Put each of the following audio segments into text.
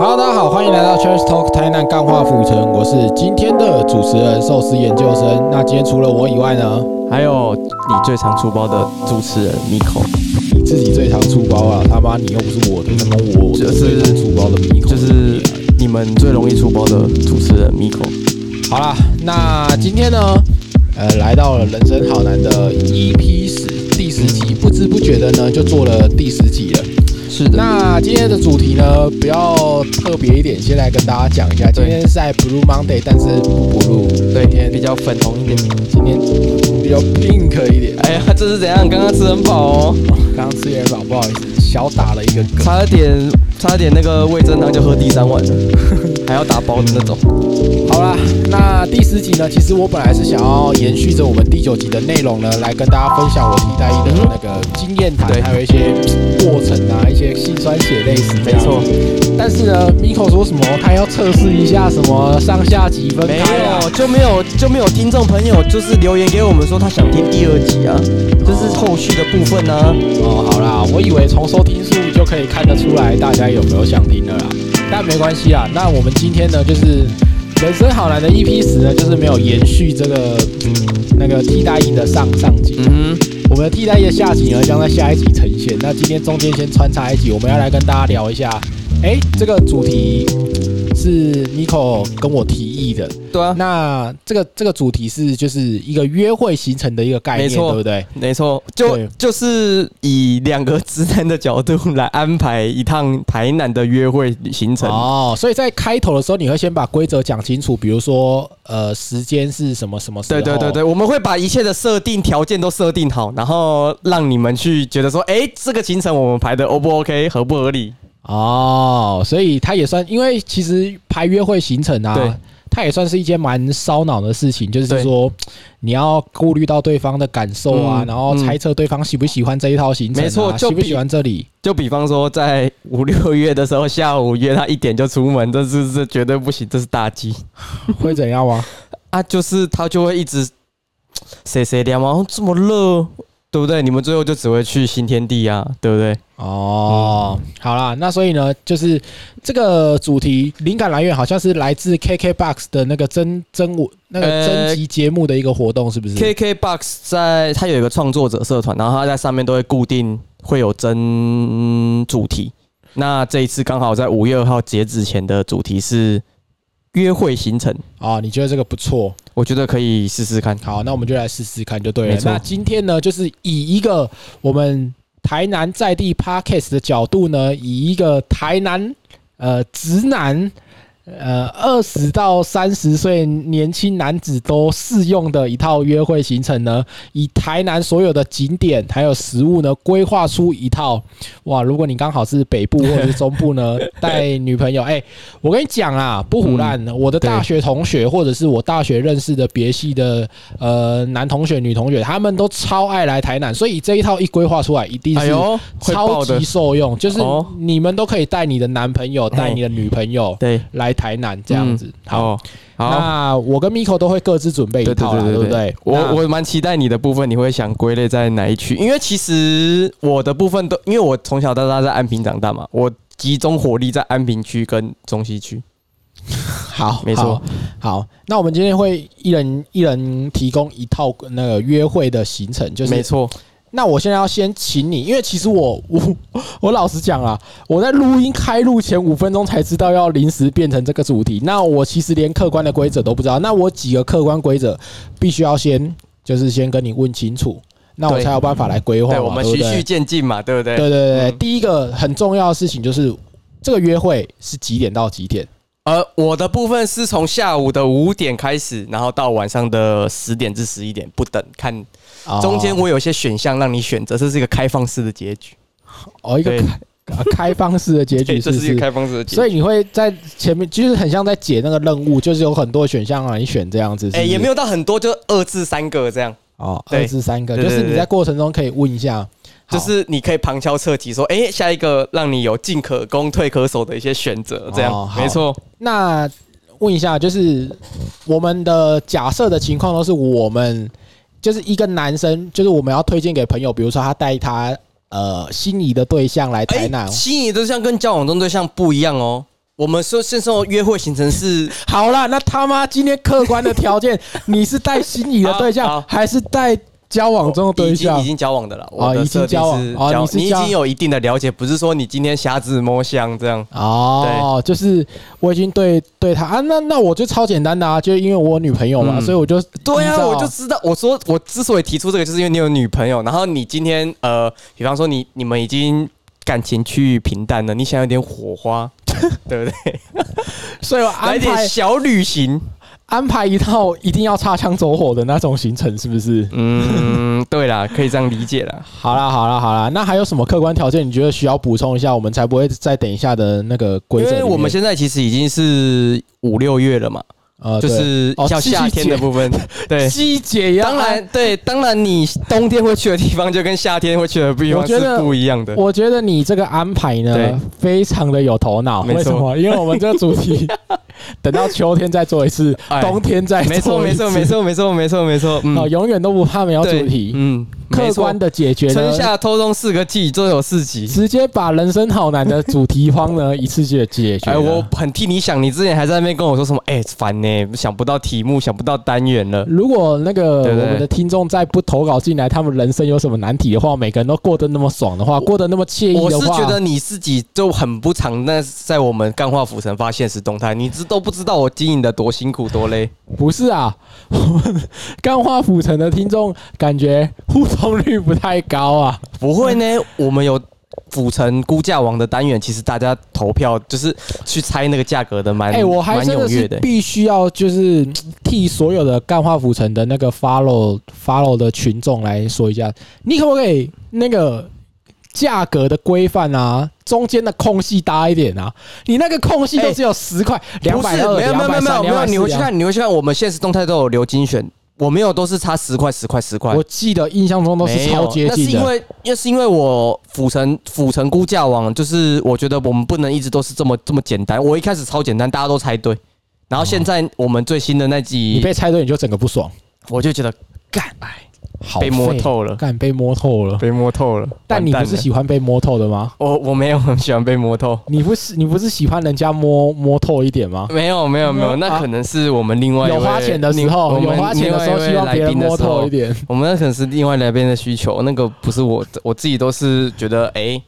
Hello，大家好，欢迎来到 Trash Talk 台南干化府城，我是今天的主持人寿司研究生。那今天除了我以外呢，还有你最常出包的主持人 Miko，你自己最常出包啊？他妈，你又不是我的，他妈我就是出包的 Miko，就是你们最容易出包的主持人 Miko。好啦，那今天呢，呃，来到了人生好难的 EP 十第十集，不知不觉的呢，就做了第十集了。是的，那今天的主题呢，比较特别一点，先来跟大家讲一下。今天是在 Blue Monday，但是不 blue，对今天比较粉红一点。今天比较 pink 一点。哎呀，这是怎样？刚刚吃很饱哦，刚刚吃很饱，不好意思，小打了一个嗝。差点差点那个味增汤就喝第三碗了，还要打包的那种。好啦，那第十集呢？其实我本来是想要延续着我们第九集的内容呢，来跟大家分享我替代役的那个经验谈，还有一些过程啊，一些心酸血泪史。没错，但是呢，Miko 说什么他要测试一下什么上下集分没开啊有？就没有就没有听众朋友就是留言给我们说他想听第二集啊，这是后续的部分啊。哦，好啦，我以为从收听数就可以看得出来大家有没有想听的啦，但没关系啊。那我们今天呢，就是人生好难的 EP 十呢，就是没有延续这个嗯那个替代役的上上集，嗯哼，我们的替代役的下集呢将在下一集呈现。那今天中间先穿插一集，我们要来跟大家聊一下，哎，这个主题是 Nico 跟我提议的。对啊，那这个这个主题是就是一个约会行程的一个概念，对不对？没错，就就是以两个直男的角度来安排一趟台南的约会行程。哦，所以在开头的时候，你会先把规则讲清楚，比如说，呃，时间是什么什么时候？对对对对，我们会把一切的设定条件都设定好，然后让你们去觉得说，哎，这个行程我们排的 O 不 OK，合不合理？哦，所以他也算，因为其实排约会行程对啊，它也算是一件蛮烧脑的事情，就是说你要顾虑到对方的感受啊，嗯然后猜测对方喜不喜欢这一套行程、啊，没错就不喜欢这里。就比方说，在五六月的时候，下午约他一点就出门，这是这绝对不行，这是大忌会怎样吗？啊！就是他就会一直谁谁聊嘛，这么热，对不对？你们最后就只会去新天地啊，对不对？哦，好啦，那所以呢，就是这个主题灵感来源好像是来自 KKBOX 的那个征征我那个呃征集节目的一个活动，是不是？KKBOX 在它有一个创作者社团，然后它在上面都会固定会有真主题。那这一次刚好在五月二号截止前的主题是约会行程，哦，你觉得这个不错？我觉得可以试试看。好，那我们就来试试看就对了那今天呢，就是以一个我们台南在地 Podcast 的角度呢，以一个台南呃直男。呃，二十到三十岁年轻男子都适用的一套约会行程呢，以台南所有的景点还有食物呢，规划出一套。哇，如果你刚好是北部或者是中部呢，带女朋友，哎、我跟你讲啊，不胡乱，我的大学同学或者是我大学认识的别系的呃男同学、女同学，他们都超爱来台南，所以这一套一规划出来，一定超级，受用，就是哦。你们都可以带你的男朋友、带你的女朋友对，来台南这样子。好，哦，好，那我跟 Miko 都会各自准备一对对套啦，对对对不对？我我蛮期待你的部分，你会想归类在哪一区？因为其实我的部分都，因为我从小到大在安平长大嘛，我集中火力在安平区跟中西区。好，没错好。好，那我们今天会一人一人提供一套那个约会的行程，就是没错，那我现在要先请你，因为其实我我 我老实讲啊，我在录音开录前五分钟才知道要临时变成这个主题。那我其实连客观的规则都不知道。那我几个客观规则必须要先就是先跟你问清楚，那我才有办法来规划对，我们循序渐进嘛，对不对？对对对第一个很重要的事情就是这个约会是几点到几点？呃，我的部分是从下午的五点开始，然后到晚上的十点至十一点不等，看哦中间我有一些选项让你选择，这是一个开放式的结局。哦一个对开呃 开放式的结局对，这是？一个开放式的结局。所以你会在前面，就是很像在解那个任务，就是有很多选项让你选这样子。哎、也没有有到很多，就二至三个这样。哦，对二至三个，就是你在过程中可以问一下，就是你可以旁敲侧击说，哎、下一个让你有进可攻、退可守的一些选择，这样、没错。那问一下，就是我们的假设的情况都是我们就是一个男生，就是我们要推荐给朋友，比如说他带他呃心仪的对象来台哎、南，心仪对象跟交往中对象不一样哦。我们说现在约会行程是 好啦，那他妈今天客观的条件，你是带心仪的对象，还是带交往中的对象已经已？经交往的了，我的已经设定交往哦是交你是你已经有一定的了解，不是说你今天瞎子摸象这样。哦，就是我已经对对他啊，那那我就超简单的啊，就因为我有女朋友嘛，嗯所以我就对啊，照我就知道。我说我之所以提出这个，就是因为你有女朋友，然后你今天呃，比方说你你们已经感情趋于平淡了，你想有点火花，对不对？所以我来点排小旅行。安排一套一定要擦枪走火的那种行程，是不是？嗯，对啦，可以这样理解啦。好啦好啦好啦，那还有什么客观条件你觉得需要补充一下，我们才不会再等一下的那个规则？因为我们现在其实已经是五六月了嘛，呃就是哦像夏天的部分。对，季节也要当然对，当然你冬天会去的地方就跟夏天会去的地方是我觉得不一样的。我觉得你这个安排呢，非常的有头脑。为什么？因为我们这个主题 等到秋天再做一次，哎冬天再做没错，没错，没错。没错，没错，没错。嗯 哦，，永远都不怕没有主题，嗯，客观的的解决春，夏秋冬四个季都有四集。直接把人生好难的主题荒呢一次就解决哎，我很替你想，你之前还在那边跟我说什么？哎，烦呢，想不到题目，想不到单元了。如果那个我们的听众再不投稿进来，他们人生有什么难题的话，每个人都过得那么爽的话，过得那么惬意我的话，是觉得你自己就很不常那在我们干化浮城发现实动态，你知都不知道我经营的多辛苦多累。不是啊，我 们干花府城的听众感觉互动率不太高啊。不会呢，我们有府城估价王的单元，其实大家投票就是去猜那个价格的蛮哎、我还蛮真的是踊跃的。必须要就是嗯替所有的干化府城的那个 follow follow 的群众来说一下，你可不可以那个价格的规范啊，中间的空隙大一点啊？你那个空隙都只有十块、两百二、没有没有没有没有没有，你回去看，你回去看，我们现实动态都有留精选，我没有都是差十块十块十块。我记得印象中都是超接近的。那是因为，那是因为我府城府城估价网，就是我觉得我们不能一直都是这么这么简单。我一开始超简单，大家都猜对，然后现在我们最新的那集你，被猜对你就整个不爽，我就觉得干，哎，好被摸，透了，干被摸透了。被摸透了。但你不是喜欢被摸透的吗？我我没有很喜欢被摸透，你不是你不是喜欢人家摸摸透一点吗？没有没有没有，嗯那可能是我们另外有花钱的时候，我们有花钱的时候，另外一位希望别人摸透一点。我们那可能是另外来宾的需求，那个不是我，我自己都是觉得，哎、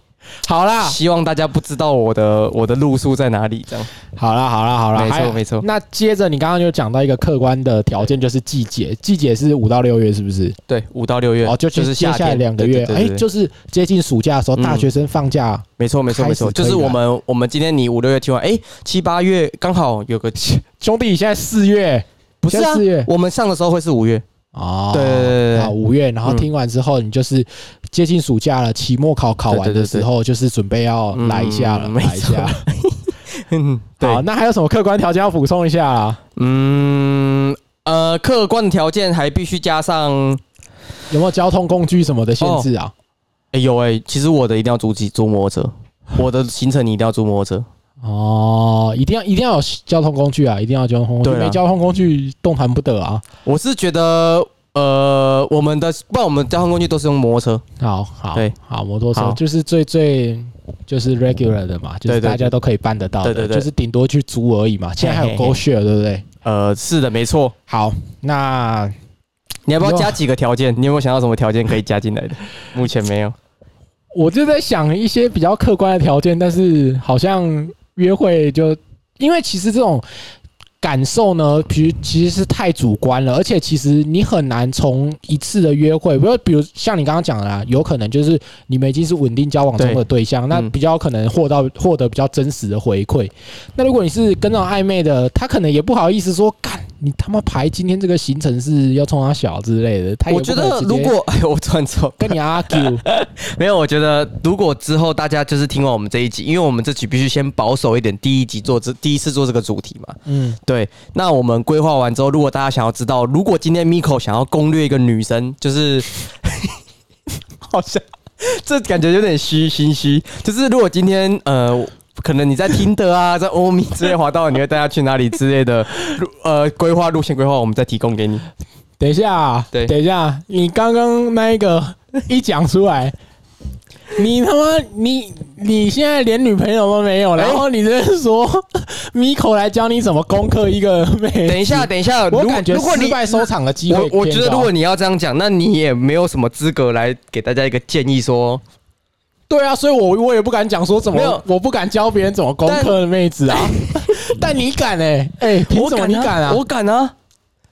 好啦，希望大家不知道我的我的路数在哪里，这样。好啦，好啦，好啦，没错没错。那接着你刚刚就讲到一个客观的条件，就是季节，季节是五到六月，是不是？对，五到六月，哦，就就是接下来夏天两个月，哎，就是接近暑假的时候，嗯。大学生放假，没错没错没错，就是我们我们今天你五六月听完，哎、七八月刚好有个，兄弟，现在四月。不是啊四月，我们上的时候会是五月，哦，对对对对啊，五月，然后嗯听完之后，你就是接近暑假了，期末考考完的时候，就是准备要来一下了，嗯来一下。嗯，好，对，那还有什么客观条件要补充一下啊？嗯呃，客观条件还必须加上，有没有交通工具什么的限制啊？哎、有哎、其实我的一定要租机租摩托车，我的行程你一定要租摩托车，哦，一定要一定要有交通工具啊！一定要交通工具，对啊没交通工具动弹不得啊！我是觉得。呃，我们的不然我们交通工具都是用摩托车，好好对好，摩托车好就是最最就是 regular 的嘛，就是对对大家都可以办得到的，对对对就是顶多去租而已嘛。现在还有嘿嘿 Go Share，对不对？呃，是的，没错。好，那你要不要加几个条件？你有没有想到什么条件可以加进来的？目前没有。我就在想一些比较客观的条件，但是好像约会就因为其实这种感受呢，其实其实是太主观了，而且其实你很难从一次的约会，比如比如像你刚刚讲的啦，有可能就是你们已经是稳定交往中的对象，那嗯比较可能获到获得比较真实的回馈。那如果你是跟那种暧昧的，他可能也不好意思说，干你他妈排今天这个行程是要冲他小之类的，他我觉得如果 哎，我突然错，跟你 argue，没有，我觉得如果之后大家就是听完我们这一集，因为我们这集必须先保守一点，第一集做这第一次做这个主题嘛。嗯，对，那我们规划完之后，如果大家想要知道，如果今天 Miko 想要攻略一个女生，就是好像这感觉有点虚心虚，就是如果今天呃。可能你在听的啊，在欧米之类滑到，你会带他去哪里之类的，呃，规划路线规划，我们再提供给你。等一下，对等一下，你刚刚那一个一讲出来，你他妈你你现在连女朋友都没有，哎然后你这是说 Miko 来教你怎么攻克一个？等一下，等一下，我感觉如果你失败收场的机会我我觉得如果你要这样讲，那你也没有什么资格来给大家一个建议说，对啊，所以我我也不敢讲说怎没有么，我不敢教别人怎么攻克妹子啊。但 你敢 哎、哎、凭什么你敢啊？我敢啊，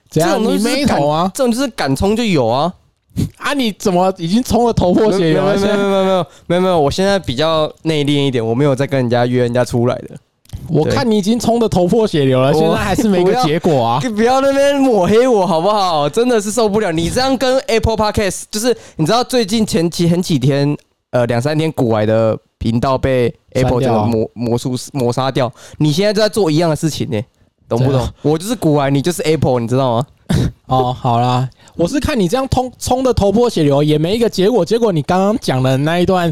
怎样？这种东你西是敢没头啊？这种就是敢冲就有啊。啊，你怎么已经冲的头破血流了？没有没有没有没有没有没有，我现在比较内敛一点，我没有再跟人家约人家出来的。我看你已经冲的头破血流了，我现在还是没个结果啊。你不要那边抹黑我好不好？真的是受不了。你这样跟 Apple Podcast，就是你知道最近前期很几天，呃两三天古玩的频道被 Apple 这删掉啊个魔魔术抹杀掉，你现在就在做一样的事情呢、懂不懂？我就是古玩，你就是 Apple，你知道吗？哦，好啦，我是看你这样冲冲的头破血流，也没一个结果。结果你刚刚讲的那一段，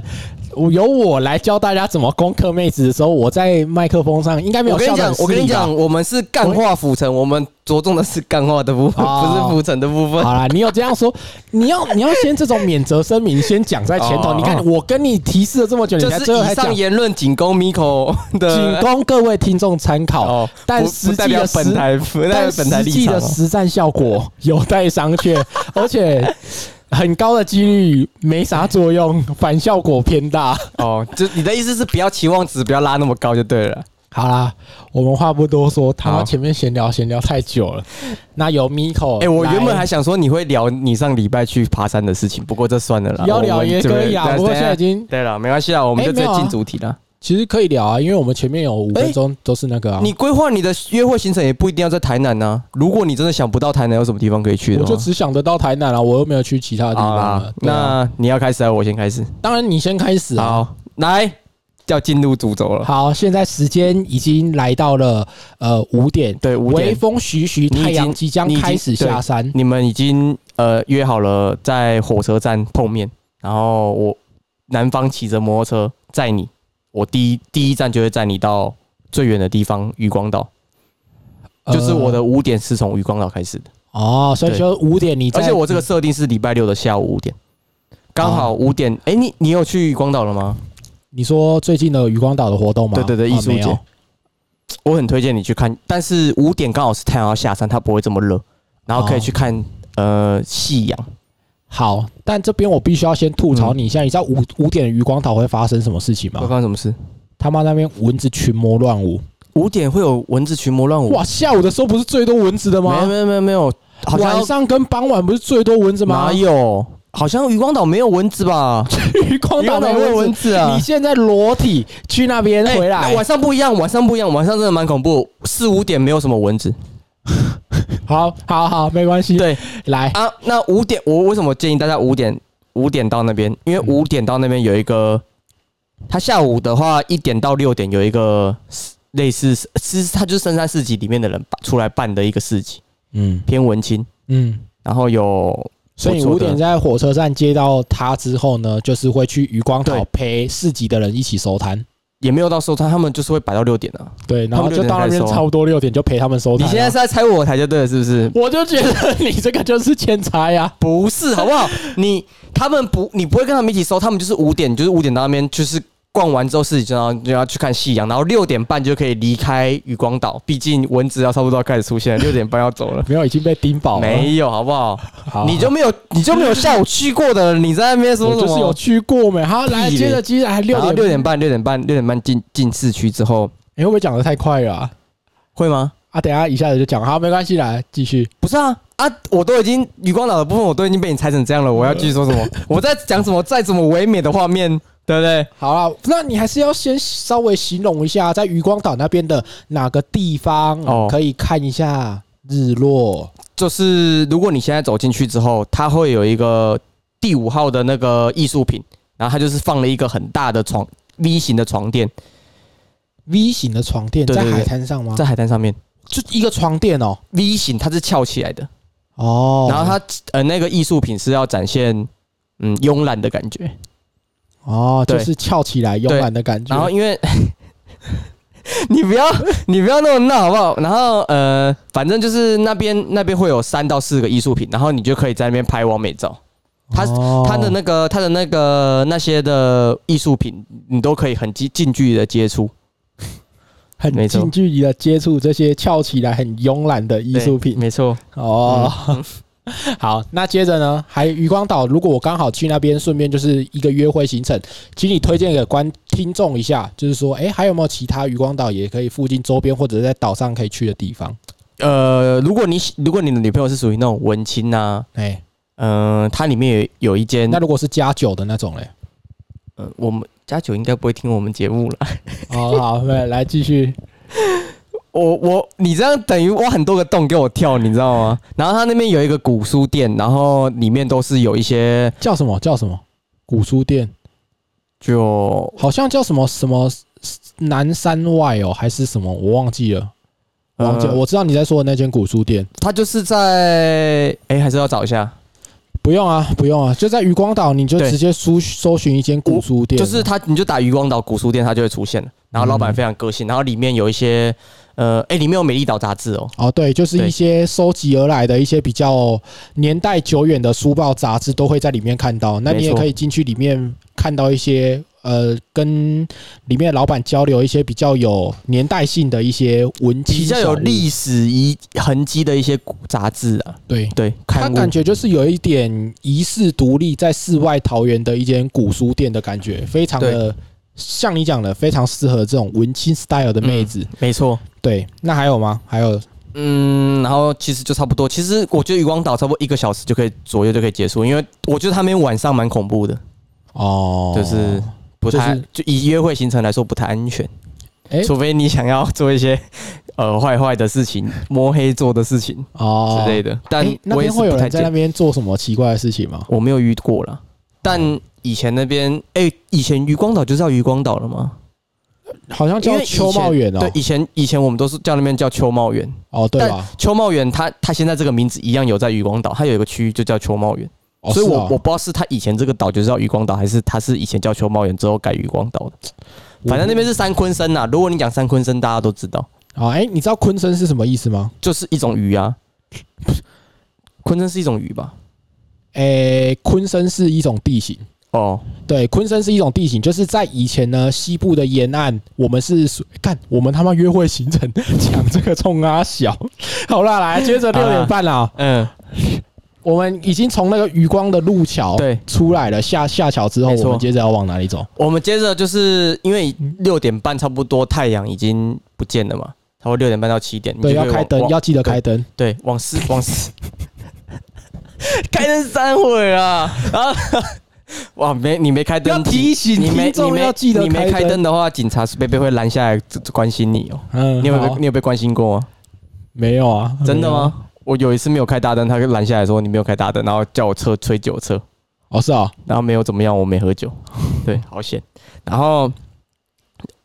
我由我来教大家怎么攻克妹子的时候，我在麦克风上应该没有我跟你讲，笑得很失礼吧我跟你讲，我们是干化浮沉，我们着重的是干化的部分，哦不是浮沉的部分。好啦，你有这样说，你要你要先这种免责声明先讲在前头。哦你看我跟你提示了这么久，你才就是以最后才讲上，言论仅供 Miko 的仅供各位听众参考。哦，但实际的实本台，实际的。实战效果有待商榷，而且很高的几率没啥作用，反效果偏大。哦，就你的意思是不要期望值不要拉那么高就对了。好啦，我们话不多说，他妈前面闲聊闲聊太久了。那有 Miko，哎、我原本还想说你会聊你上礼拜去爬山的事情，不过这算了啦。要聊也可以啊，不过现在已经对了，没关系啦，我们就直接进主题了。其实可以聊啊，因为我们前面有五分钟都是那个啊，你规划你的约会行程也不一定要在台南呐、如果你真的想不到台南有什么地方可以去的话，我就只想得到台南了，我又没有去其他的地方啊那你要开始还是我先开始？当然你先开始啊。好，来，要进入主轴了。好，现在时间已经来到了呃五点，对，五微，风徐徐，太阳即将开始下山。你们已经呃约好了在火车站碰面，然后我男方骑着摩托车载你，我第一第一站就会载你到最远的地方渔光岛，就是我的呃五点是从渔光岛开始的，哦，所以对说五点你，而且我这个设定是礼拜六的下午五点，刚好五点。哎，你你有去渔光岛了吗？你说最近的渔光岛的活动吗？对对对，哦艺术节，我很推荐你去看，但是五点刚好是太阳要下山，它不会这么热，然后可以哦去看呃夕阳。好，但这边我必须要先吐槽嗯你一下，你知道五五点的余光岛会发生什么事情会吗？发生什么事？他妈那边蚊子群魔乱舞，五点会有蚊子群魔乱舞？哇！下午的时候不是最多蚊子的吗？没有没有没有没有，好像晚上跟傍晚不是最多蚊子吗哪？有？好像渔光岛没有蚊子吧？渔光岛没没有蚊子。蚊子啊你！现在裸体去那边哎回来，晚上不一样，晚上不一样，晚上真的蛮恐怖。四五点没有什么蚊子。好好好，没关系。对来，啊，那五点我为什么建议大家五点五点到那边？因为五点到那边有一个，他下午的话一点到六点有一个类似，其实他就是深山市集里面的人出来办的一个市集，嗯偏文青，嗯，然后有所以五点在火车站接到他之后呢，就是会去渔光岛陪市集的人一起收摊。也没有到收摊，他们就是会摆到六点啊。对，然后他们就到那边差不多六点就陪他们收摊啊。你现在是在拆我台就对了，是不是？我就觉得你这个就是欠拆呀。不是，好不好？你他们不，你不会跟他们一起收，他们就是五点，就是五点到那边，就是逛完之后自己就要就要去看夕阳，然后六点半就可以离开渔光岛，毕竟蚊子要差不多要开始出现了，六点半要走了。没有，已经被叮饱了。没有，好不好？好，你就没有，你就没有下午去过的，你在那边说什么就是有？去过没？好，来接着接着还六点六点半，六点半，六点半进进市区之后，你会不会讲的太快了啊？会吗？啊，等一下一下子就讲，好，没关系，来继续。不是啊啊！我都已经渔光岛的部分，我都已经被你猜成这样了，我要继续说什么？我在讲什么？再怎么唯美的画面，对不对？好了，那你还是要先稍微形容一下，在渔光岛那边的哪个地方哦可以看一下日落。就是如果你现在走进去之后，它会有一个第五号的那个艺术品，然后它就是放了一个很大的床 V 型的床垫 V 型的床垫在海滩上吗？在海滩上面就一个床垫哦。，V 型它是翘起来的，哦，然后它呃那个艺术品是要展现嗯慵懒的感觉，哦，就是翘起来慵懒的感觉。然后因为 你不要 你不要那么闹好不好？然后呃反正就是那边那边会有三到四个艺术品，然后你就可以在那边拍完美照。它哦它的那个他的那个那些的艺术品，你都可以很近近距离的接触。很近距离的接触这些翘起来很慵懒的艺术品对没错。哦。好，那接着呢，还有渔光岛，如果我刚好去那边，顺便就是一个约会行程，请你推荐给观听众一下，就是说，哎、还有没有其他渔光岛也可以附近周边或者在岛上可以去的地方？呃，如果你喜如果你的女朋友是属于那种文青啊，哎、嗯、它里面有有一间那，如果是加酒的那种嘞？呃，我们加九应该不会听我们节目了。好，好，来来继续。我我你这样等于挖很多个洞给我跳，你知道吗？然后他那边有一个古书店，然后里面都是有一些叫什么？叫什么？古书店，就好像叫什么什么南山外哦，还是什么？我忘记了，我忘记了。呃我知道你在说的那间古书店，它就是在哎、还是要找一下，不用啊，不用啊，就在渔光岛，你就对直接搜搜寻一间古书店，就是它你就打渔光岛古书店，它就会出现了。然后老板非常个性，然后里面有一些呃哎、里面有美丽岛杂志哦，哦，对，就是对一些收集而来的一些比较年代久远的书报杂志都会在里面看到。那你也没错可以进去里面看到一些呃，跟里面的老板交流一些比较有年代性的一些文青比较有历史遗痕迹的一些古杂志啊，对。对，它刊物感觉就是有一点遗世独立，在世外桃源的一间古书店的感觉，非常的像你讲的，非常适合这种文青 style 的妹子。没错。对，那还有吗？还有嗯，然后其实就差不多。其实我觉得渔光岛差不多一个小时就可以左右就可以结束，因为我觉得他们晚上蛮恐怖的，哦，就是不太、就是就以约会行程来说不太安全，哎除非你想要做一些 呃坏坏的事情、摸黑做的事情哦之类的。但我也边会有人在那边做什么奇怪的事情吗？我没有遇过啦。但以前那边，哎、以前渔光岛就叫渔光岛了吗？好像叫秋茂园哦对，，以前以前我们都是叫那边叫秋茂园。哦对吧？秋茂园它它现在这个名字一样有在渔光岛，它有一个区域就叫秋茂园。哦所以我我不知道是他以前这个岛就叫渔光岛，还是他是以前叫秋茂园之后改渔光岛的。反正那边是三昆森呐。如果你讲三昆森，大家都知道，哦哎，你知道昆生是什么意思吗？就是一种鱼啊。昆森是一种鱼吧？诶，昆生是一种地形。哦，对，昆生是一种地形，就是在以前呢，西部的沿岸，我们是属干，我们他妈约会行程讲这个冲啊小，好啦，来接着六点半啦，嗯，我们已经从那个余光的路桥对，出来了，下下桥之后，没错我们接着要往哪里走？我们接着就是因为六点半差不多太阳已经不见了嘛，差不多六点半到七点，你对，就可以往要开灯，往要记得开灯。对，往四往四，开灯三会啊，然后哇，没你没开灯，要提醒你没听众你没要记得你没开灯开灯的话，警察是贝贝会拦下来关心你哦。嗯，你有没有好被你有被关心过吗？没有啊？真的？吗？我有一次没有开大灯，他就拦下来说你没有开大灯，然后叫我车吹酒测，哦，是啊，然后没有怎么样，我没喝酒，对，好险。然后，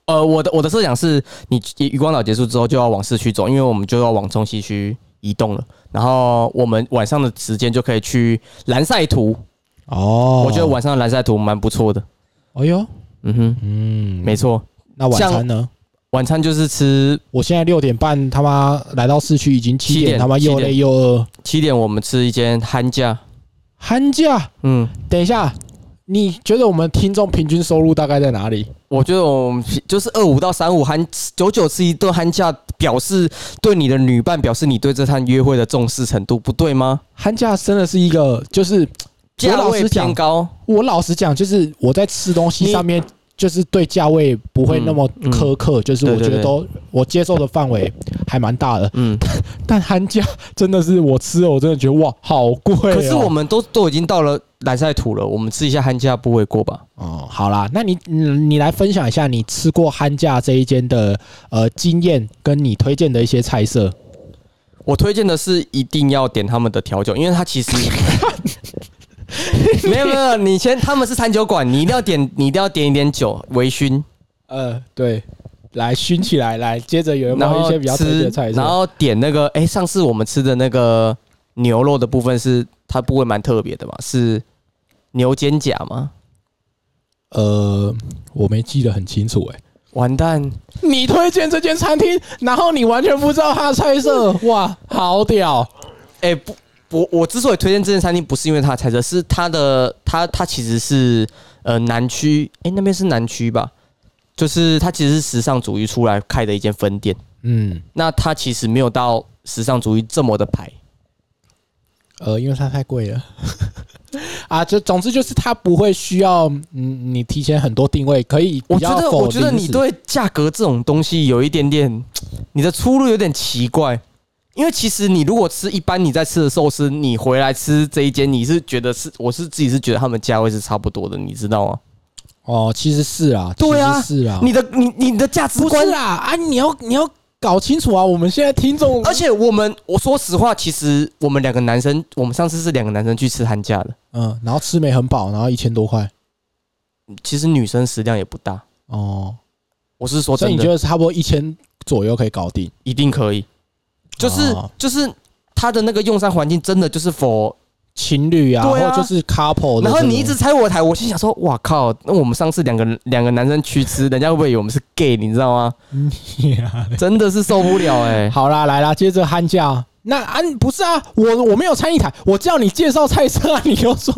呃，我的我的设想是你渔光岛结束之后就要往市区走，因为我们就要往中西区移动了。然后我们晚上的时间就可以去蓝赛图，哦，我觉得，晚上的蓝赛图蛮不错的。哎呦，嗯哼，嗯，没错。那晚餐呢？晚餐就是吃我现在六点半，他妈来到市区已经七七点点，他妈又累又饿。七点，我们吃一间憨价，寒假，嗯，等一下，你觉得我们听众平均收入大概在哪里？我觉得我们就是二五到三五憨九九吃一顿憨价，表示对你的女伴表示你对这趟约会的重视程度，不对吗？寒假真的是一个，就是价位老实讲偏高，我老实讲，就是我在吃东西上面，就是对价位不会那么嗯苛刻，就是我觉得都我接受的范围还蛮大的。嗯，但寒假真的是我吃了，我真的觉得哇，好贵、哦。可是我们都都已经到了蓝赛土了，我们吃一下憨价不为过吧？哦，好啦，那你你你来分享一下你吃过憨价这一间的呃经验，跟你推荐的一些菜色。我推荐的是一定要点他们的调酒，因为它其实 没有没有，你先他们是餐酒馆，你一定要点，你一定要点一点酒微醺，呃，对，来熏起来，来，接着有没然后有一些比较吃的菜，色？然后点那个，哎、上次我们吃的那个牛肉的部分是它部位蛮特别的嘛，是牛肩胛吗？呃，我没记得很清楚哎、完蛋，你推荐这间餐厅，然后你完全不知道它的菜色，哇，好屌！哎、不我我之所以推荐这间餐厅，不是因为它的菜色，是它的它它其实是呃南区，诶、那边是南区吧？就是它其实是时尚主义出来开的一间分店。嗯，那它其实没有到时尚主义这么的排，呃，因为它太贵了。啊，就总之就是它不会需要嗯你提前很多定位，可以我觉得，我觉得你对价格这种东西有一点点，你的出入有点奇怪。因为其实你如果吃一般你在吃的寿司，你回来吃这一间，你是觉得是，我是自己是觉得他们价位是差不多的，你知道吗？哦，其实是啊，对啊是啊，你的你你的价值观啦啊，你要你要搞清楚啊，我们现在听众。而且我们我说实话，其实我们两个男生，我们上次是两个男生去吃寒假的，嗯，然后吃没很饱，然后一千多块。其实女生食量也不大，哦，我是说所以你觉，得差不多一千左右可以搞定？一定可以，就是哦就是他的那个用餐环境真的就是 for 情侣啊，对啊或者就是 couple，然后你一直拆我台，我心想说：“哇靠！那我们上次两个两个男生去吃，人家会不会以为我们是 gay？你知道吗？真的是受不了哎、好啦，来啦，接着喊价。那啊，不是啊，我我没有参与台，我叫你介绍菜色啊，你又说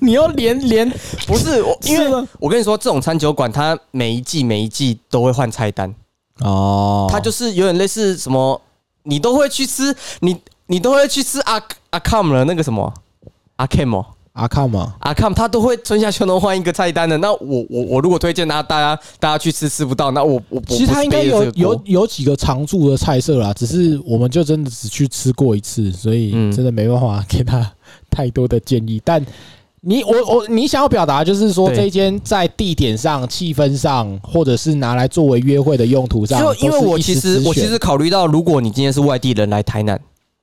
你又连连 不是我，因为我跟你说，这种餐酒馆它每一季每一季都会换菜单，哦它就是有点类似什么，你都会去吃，你你都会去吃阿阿 com 了那个什么？阿 cam 哦。阿康嘛，阿 com 他都会春夏秋冬换一个菜单的，那我我我如果推荐他大家大家去吃吃不到，那我我我其实他应该有有有几个常驻的菜色啦，只是我们就真的只去吃过一次，所以嗯。真的没办法给他太多的建议。但你我我你想要表达就是说，对这一间在地点上、气氛上，或者是拿来作为约会的用途上，就因为我其实我其实考虑到，如果你今天是外地人来台南，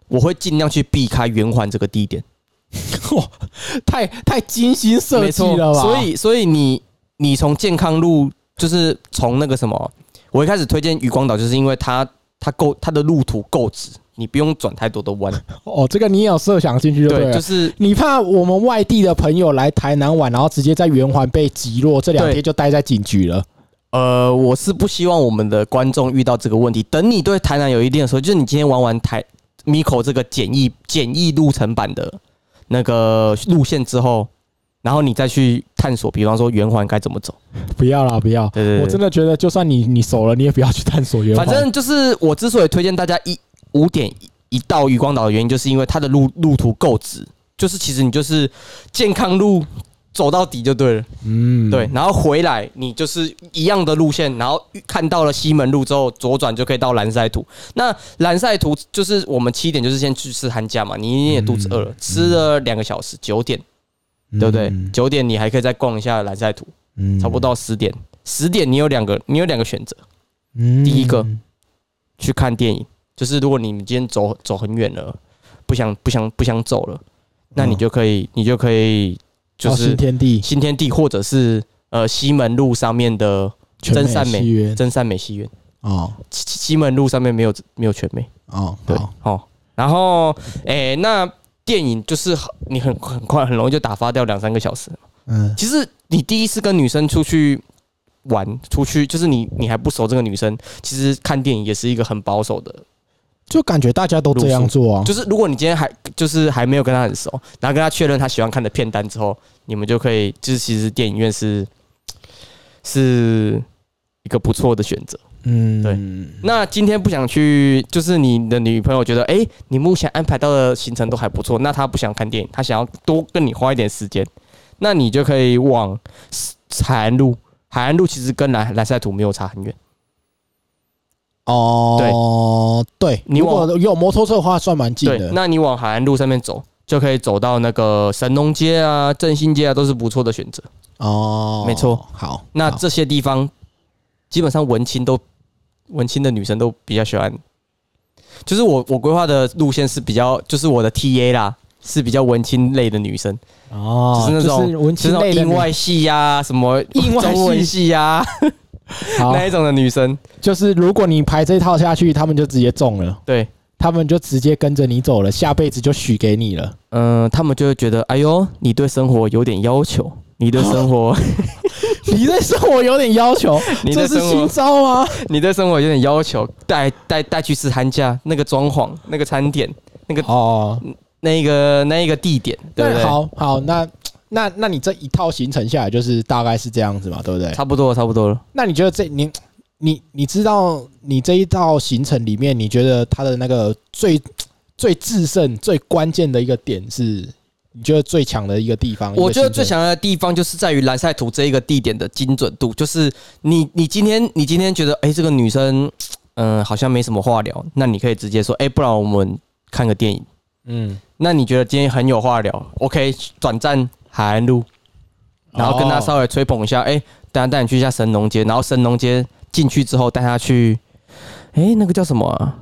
我会尽量去避开圆环这个地点，哇，太太精心设没错计了吧？所以所以你你从健康路，就是从那个什么，我一开始推荐渔光岛，就是因为它它够它的路途够直，你不用转太多的弯，哦，这个你也有设想进去就对对，就是你怕我们外地的朋友来台南玩，然后直接在圆环被击落，这两天就待在警局了。呃，我是不希望我们的观众遇到这个问题。等你对台南有一定的时候，就是你今天玩完台 Miko 这个简易简易路程版的那个路线之后，然后你再去探索，比方说圆环该怎么走。不要啦，不要！对对对我真的觉得，就算你你熟了，你也不要去探索圆环。反正就是我之所以推荐大家一五点一到渔光岛的原因，就是因为它的路路途够直，就是其实你就是健康路走到底就对了。嗯，对，然后回来你就是一样的路线，然后看到了西门路之后左转就可以到蓝晒图。那蓝晒图就是我们七点就是先去吃寒假嘛，你一定也肚子饿了，吃了两个小时，九点嗯，对不对？九点你还可以再逛一下蓝晒图，嗯差不多到十点。十点你有两个，你有两个选择，嗯第一个去看电影，就是如果你们今天走走很远了，不想不想不想走了，那你就可以你就可以就哦是新天地。新天地或者是呃西门路上面的真善美真善美戏院，哦。西西门路上面没有没有全美，哦，对好。哦，然后诶、那电影就是很你很很快很容易就打发掉两三个小时。嗯。其实你第一次跟女生出去玩，出去就是你你还不熟这个女生，其实看电影也是一个很保守的就感觉大家都这样做啊。就是如果你今天还就是还没有跟他很熟，然后跟他确认他喜欢看的片单之后，你们就可以就是其实电影院是是一个不错的选择。嗯，对那今天不想去，就是你的女朋友觉得，哎、你目前安排到的行程都还不错，那她不想看电影，她想要多跟你花一点时间，那你就可以往海岸路。海岸路其实跟蓝蓝赛图没有差很远，哦，对，如你往果有摩托车的话，算蛮近对的。，那你往海岸路上面走，就可以走到那个神农街啊、振兴街啊，都是不错的选择。哦，没错。好，好那这些地方基本上文青都文青的女生都比较喜欢，就是我我规划的路线是比较，就是我的 TA 啦，是比较文青类的女生，哦，就是那种就是文青类的女英外系呀、什么 英外系中文系呀、好，那一种的女生，就是如果你排这套下去，他们就直接中了，对，他们就直接跟着你走了，下辈子就许给你了。嗯、他们就会觉得，哎呦，你对生活有点要求，你对生活，你对生活有点要求，你这是新活，招啊？你对生活有点要求，带带带去吃韩家那个装潢、那个餐点、那个哦，那个那一个地点，对不那对？，好好，那那那你这一套行程下来，就是大概是这样子嘛，对不对？差不多了，差不多了。那你觉得这你你你知道你这一套行程里面，你觉得它的那个最最制胜、最关键的一个点是？你觉得最强的一个地方？我觉得最强的地方就是在于蓝赛图这一个地点的精准度，就是你你今天你今天觉得哎、这个女生嗯、好像没什么话聊，那你可以直接说哎、不然我们看个电影。嗯，那你觉得今天很有话聊，OK，转战海岸路，然后跟他哦稍微吹捧一下，哎、等下带你去一下神农街，然后神农街进去之后带他去，哎、那个叫什么啊？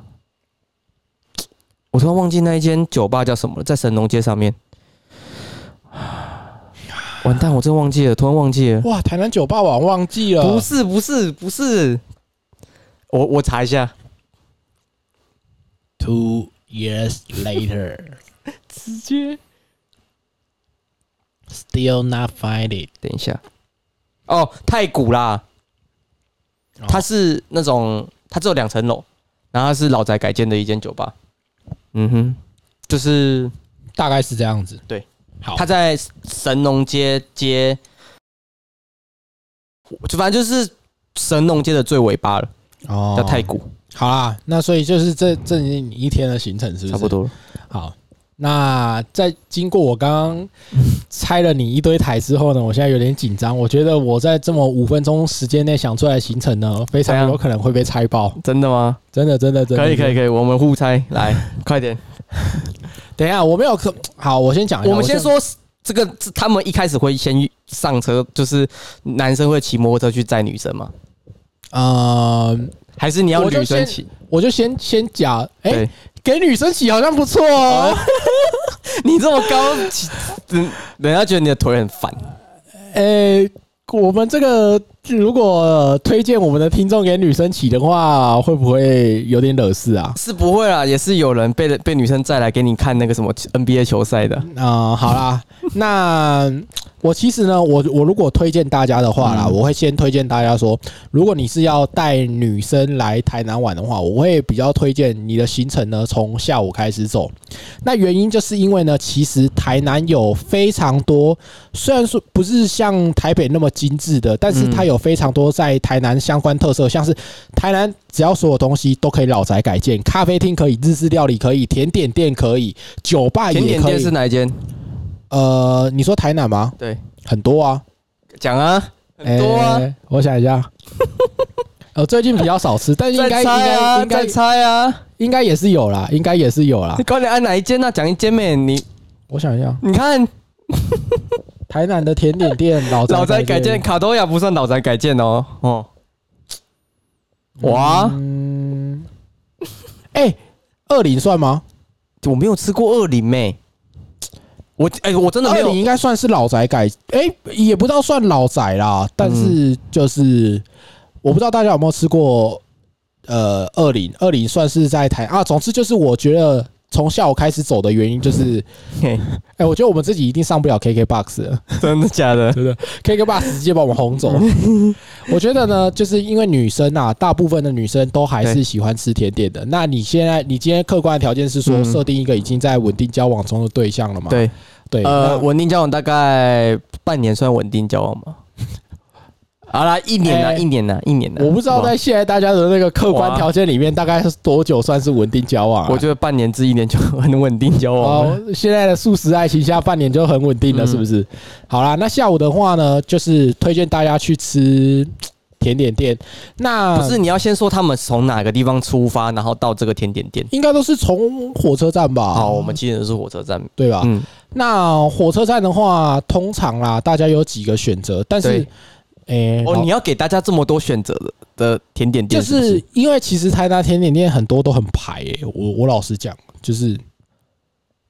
我突然忘记那一间酒吧叫什么了，在神农街上面。完蛋，我真忘记了，突然忘记了。哇，台南酒吧网忘记了，不是，不是，不是，我我查一下，Two years later, 直接 still not find it。等一下。哦，太古啦，它哦是那种，它只有两层楼，然后它是老宅改建的一间酒吧。嗯哼，就是大概是这样子。对，好，它在神农街街，就反正就是神农街的最尾巴了，哦叫太古，好啦，那所以就是这这你一天的行程，是不是？差不。多了。好，那在经过我刚刚拆了你一堆台之后呢，我现在有点紧张。我觉得我在这么五分钟时间内想出来的行程呢，非常有可能会被拆爆。真的吗？真的，真的，真的。可以可以可以，我们互拆，来，快点。等一下，我没有可好，我先讲一下。我们先说这个，他们一开始会先上车，就是男生会骑摩托车去载女生吗？呃，还是你要女生骑？我就先先讲，哎、对，给女生洗好像不错哦。你这么高，骑人人家觉得你的腿很烦。诶、我们这个如果推荐我们的听众给女生骑的话，会不会有点惹事啊？是不会啦，也是有人被被女生载来给你看那个什么 NBA 球赛的。啊、好啦，那我其实呢，我我如果推荐大家的话啦，嗯我会先推荐大家说，如果你是要带女生来台南玩的话，我会比较推荐你的行程呢从下午开始走。那原因就是因为呢，其实台南有非常多，虽然说不是像台北那么精致的，但是它有非常多在台南相关特色，像是台南只要所有东西都可以老宅改建，咖啡厅可以，日式料理可以，甜点店可以，酒吧也可以。甜点店是哪一间？呃，你说台南吗？对，很多啊，讲啊，很多啊。欸我想一下，呃，最近比较少吃，但是应该再应该应该猜啊！应该也是有啦，应该也是有啦 你。快点按哪一间呢？讲一间呗，你我想一下，你看台南的甜点店老老宅改建，卡多亚不算老宅改建哦。哦，哇，嗯，哎，二林算吗？我没有吃过二林妹。我哎、我真的没有二林应该算是老宅改，哎，也不知道算老宅啦，但是就是我不知道大家有没有吃过，呃，二林，二林算是在台啊，总之就是我觉得。从下午开始走的原因就是，嘿哎、我觉得我们自己一定上不了 KKBOX 了，真的假的？真的，KKBOX 直接把我们轰走。我觉得呢，就是因为女生啊，大部分的女生都还是喜欢吃甜点的。那你现在，你今天客观的条件是说，嗯设定一个已经在稳定交往中的对象了嘛？对，对，呃，那稳定交往大概半年算稳定交往吗？好啦，一年了，哎一年了，一年了。我不知道在现在大家的那个客观条件里面，大概是多久算是稳定交往、啊？我觉得半年至一年就很稳定交往了。哦，现在的素食爱情下半年就很稳定了，嗯是不是？好啦，那下午的话呢，就是推荐大家去吃甜点店。那不是，你要先说他们从哪个地方出发，然后到这个甜点店。应该都是从火车站吧？好，我们记得是火车站。对吧？嗯，那火车站的话，通常啦，大家有几个选择，但是对，诶、哦，你要给大家这么多选择的的甜点店，就是因为其实台南甜点店很多都很排诶、我我老实讲，就是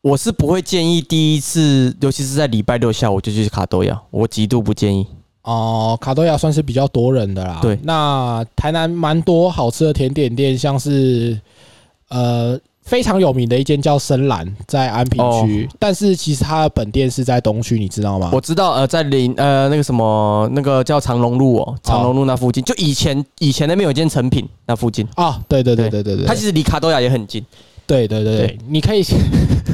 我是不会建议第一次，尤其是在礼拜六下午就去卡多亚，我极度不建议。哦、卡多亚算是比较多人的啦。对那台南蛮多好吃的甜点店，像是呃非常有名的一间叫深蓝，在安平区，但是其实它的本店是在东区，你知道吗？我知道，呃，在林呃那个什么那个叫长隆路哦，长隆路那附近，就以前以前那边有一间成品那附近，啊，对对对对。对对，它其实离卡多亚也很近。对对对对。对，你可以，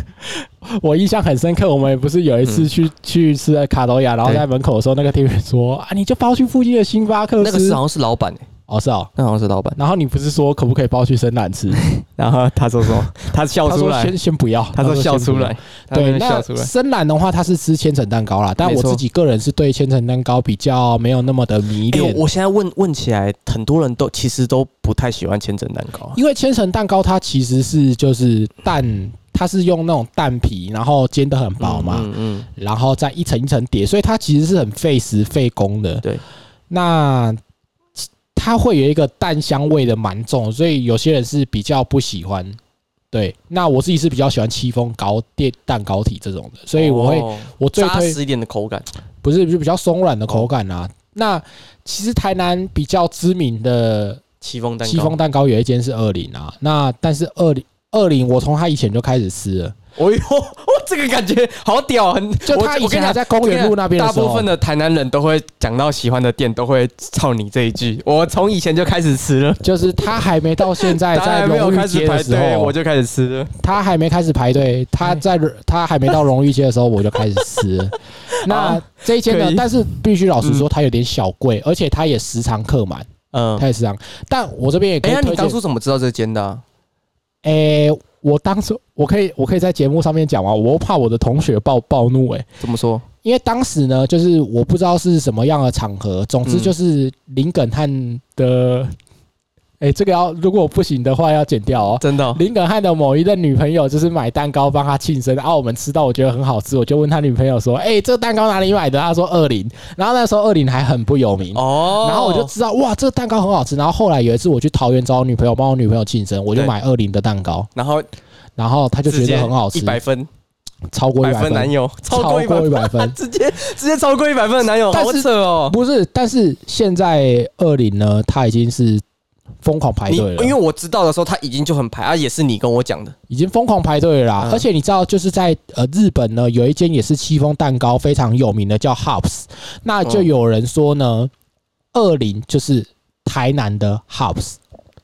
我印象很深刻，我们不是有一次去、去吃卡多亚，然后在门口的时候，那个店员说啊，你就包去附近的星巴克吃。那个是好像是老板诶、哦是哦，那好像是老板。然后你不是说可不可以包去深蓝吃？然后他说什么？他笑出来，先先不要，他说笑出来对，那笑出来。深蓝的话，他是吃千层蛋糕啦，但我自己个人是对千层蛋糕比较没有那么的迷哎、恋，我现在问问起来，很多人都其实都不太喜欢千层蛋糕啊。因为千层蛋糕它其实是就是蛋，它是用那种蛋皮，然后煎的很薄嘛，嗯嗯然后再一层一层叠，所以它其实是很费时费工的。对，那它会有一个蛋香味的蛮重，所以有些人是比较不喜欢。对，那我自己是比较喜欢戚风糕店蛋糕体这种的，所以我会、哦我最推扎实一点的口感。不是就比较松软的口感啊。那其实台南比较知名的戚风蛋糕，戚风蛋糕有一间是二零啊，那但是二零二零我从他以前就开始吃了，哦哟，哦，这个感觉好屌，很就他以前还在公园路那边大部分，的台南人都会讲到喜欢的店，都会操你这一句。我从以前就开始吃了，就是他还没到现在 在荣誉街的时，候我，就开始吃了。他还没开始排队，他在 他还没到荣誉街的时候，我就开始吃。那好这一间呢，但是必须老实说，它有点小贵，而且它也时常客满，嗯，它也时常。但我这边也可哎，以推你当初怎么知道这间的啊？诶、我当时我可以我可以在节目上面讲吗？我怕我的同学暴暴怒诶、怎么说？因为当时呢，就是我不知道是什么样的场合，总之嗯就是林耿汉的，诶、这个要如果不行的话要剪掉哦。真的哦？林耿汉的某一任女朋友就是买蛋糕帮他庆生，然、后我们吃到我觉得很好吃，我就问他女朋友说：“诶、这个蛋糕哪里买的？”他说二林，然后那时候二林还很不有名。哦，然后我就知道哇，这个蛋糕很好吃。然后后来有一次我去桃园找我女朋友，帮我女朋友庆生，我就买二林的蛋糕，然后然后他就觉得很好吃一，百分，超过一百百分男友，超过一百分。直接直接超过一百分的男友，好扯哦。不是，但是现在二林呢，他已经是疯狂排你队了，因为我知道的时候，他已经就很排啊，也是你跟我讲的。已经疯狂排队了啦。嗯而且你知道，就是在呃日本呢，有一间也是戚风蛋糕非常有名的，叫 Hops。那就有人说呢，二零就是台南的 Hops，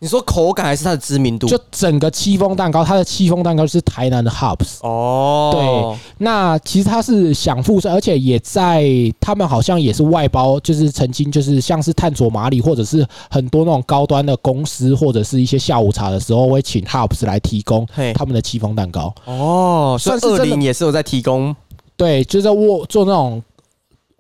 你说口感还是它的知名度？就整个戚风蛋糕，它的戚风蛋糕是台南的 Hops。哦，对那其实它是享富盛，而且也在他们好像也是外包，就是曾经就是像是探索马里，或者是很多那种高端的公司，或者是一些下午茶的时候，会请 Hops 来提供，他们的戚风蛋糕。哦，算是真的零也是有在提供对，就是在做做那种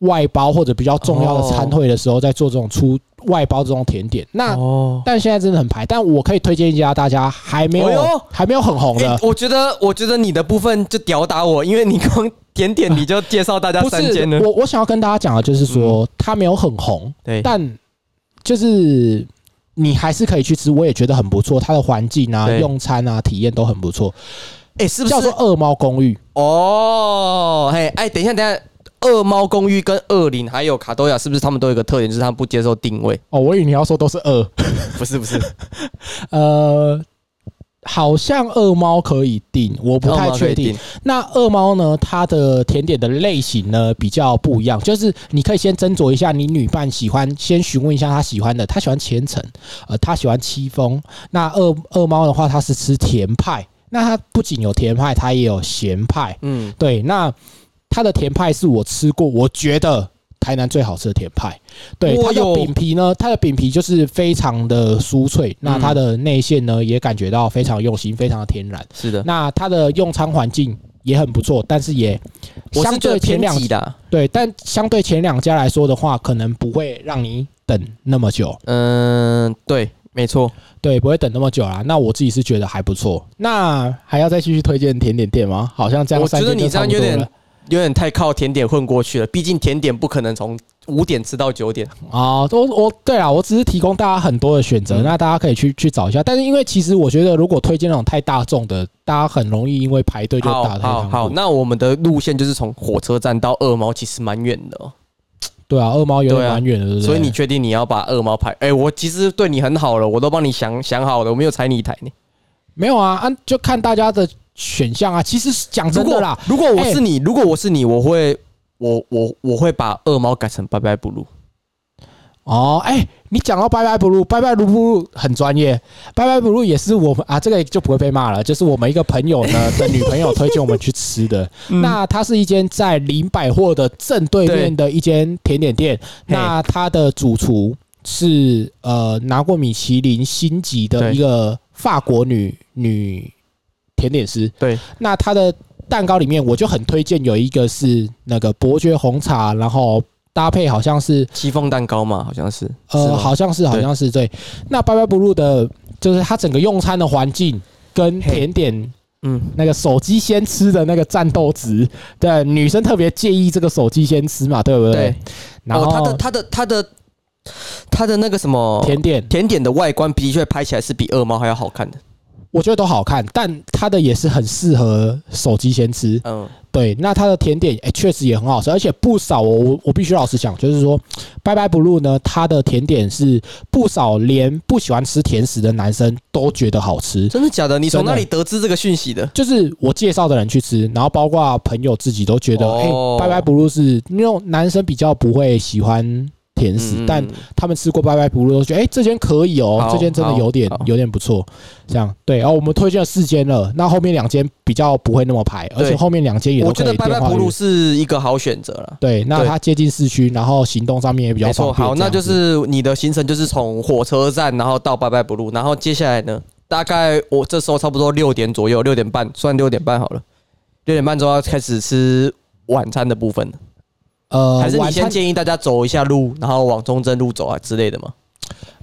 外包或者比较重要的餐会的时候，在做这种出外包这种甜点。那、哦。但现在真的很排，但我可以推荐一家大家还没有、还没有很红的哎，，我觉得，我觉得你的部分就吊打我，因为你刚点点你就介绍大家三间了。我我想要跟大家讲的就是说，它没有很红，对，但就是你还是可以去吃，我也觉得很不错。它的环境啊、用餐啊、体验都很不错，哎，是不是叫做恶猫公寓。哦，嘿，哎，等一下，等一下，恶猫公寓跟恶灵还有卡多亚，是不是他们都有一个特点，就是他们不接受定位？哦，我以为你要说都是恶，不是，不是，呃，好像恶猫可以定，我不太确定。。那恶猫呢？它的甜点的类型呢比较不一样，就是你可以先斟酌一下你女伴喜欢，先询问一下她喜欢的，她喜欢千层，呃，她喜欢戚风。那恶恶猫的话，它是吃甜派，那它不仅有甜派，它也有咸派。嗯，对，那它的甜派是我吃过，我觉得台南最好吃的甜派。对，它的饼皮呢，它的饼皮就是非常的酥脆，那它的内馅呢也感觉到非常用心，非常的天然。是的，那它的用餐环境也很不错，但是也相对前两偏激的啊。对，但相对前两家来说的话，可能不会让你等那么久。嗯，对，没错。对，不会等那么久啦。那我自己是觉得还不错。那还要再继续推荐甜点店吗？好像这样三间就我觉得你这样有点有点太靠甜点混过去了，毕竟甜点不可能从五点吃到九点。啊，我我对啊，我只是提供大家很多的选择，嗯那大家可以去去找一下。但是因为其实我觉得，如果推荐那种太大众的，大家很容易因为排队就打太长好好，那我们的路线就是从火车站到二毛，其实蛮远的、哦。对啊，二猫有蛮远的？所以你确定你要把二毛排？哎、我其实对你很好了，我都帮你想想好了，我没有踩你台呢。没有啊？啊，就看大家的选项啊。其实讲真的啦，如果我哎是你，如果我是你，我会我我我会把二猫改成拜拜不录。哦，哎、你讲到拜拜不露，拜拜不露很专业，拜拜不露也是我们啊，这个就不会被骂了，就是我们一个朋友呢的女朋友推荐我们去吃的。嗯那它是一间在林百货的正对面的一间甜点店，那它的主厨是呃拿过米其林星级的一个法国女女甜点师。对，那它的蛋糕里面，我就很推荐有一个是那个伯爵红茶，然后搭配好像是戚风蛋糕嘛，好像是，呃，好像是好像是对。那拜拜不露的，就是它整个用餐的环境跟甜点嗯，那个手机先吃的那个战斗值，对女生特别介意这个手机先吃嘛，对不对？对。然后、哦，它的它的它的它的那个什么甜点，甜点的外观的确拍起来是比恶猫还要好看的。我觉得都好看，但它的也是很适合手机先吃。嗯，对，那它的甜点哎，确、实也很好吃，而且不少我我我必须老实讲，就是说，拜拜不露呢，它的甜点是不少连不喜欢吃甜食的男生都觉得好吃。真的假的？你从哪里得知这个讯息的？就是我介绍的人去吃，然后包括朋友自己都觉得，哎、哦拜拜不露是那种男生比较不会喜欢甜食，嗯但他们吃过拜拜不露都觉得，哎、这间可以哦，好这间真的有点有点不错。这样。对，然后我们推荐了四间了，那后面两间比较不会那么排，而且后面两间也都我觉可得拜拜不以电话预露是一个好选择了。对，那它接近市区，然后行动上面也比较没错，方便。好，那就是你的行程就是从火车站，然后到拜拜不露，然后接下来呢，大概我这时候差不多六点左右，六点半，算六点半好了，六点半之后要开始吃晚餐的部分了，呃，还是你先建议大家走一下路，然后往中正路走啊之类的吗？